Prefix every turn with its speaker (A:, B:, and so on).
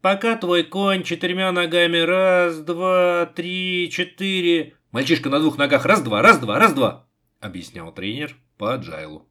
A: Пока твой конь четырьмя ногами раз, два, три, четыре... Мальчишка на двух ногах раз-два, раз-два, раз-два, объяснял тренер по Джайлу.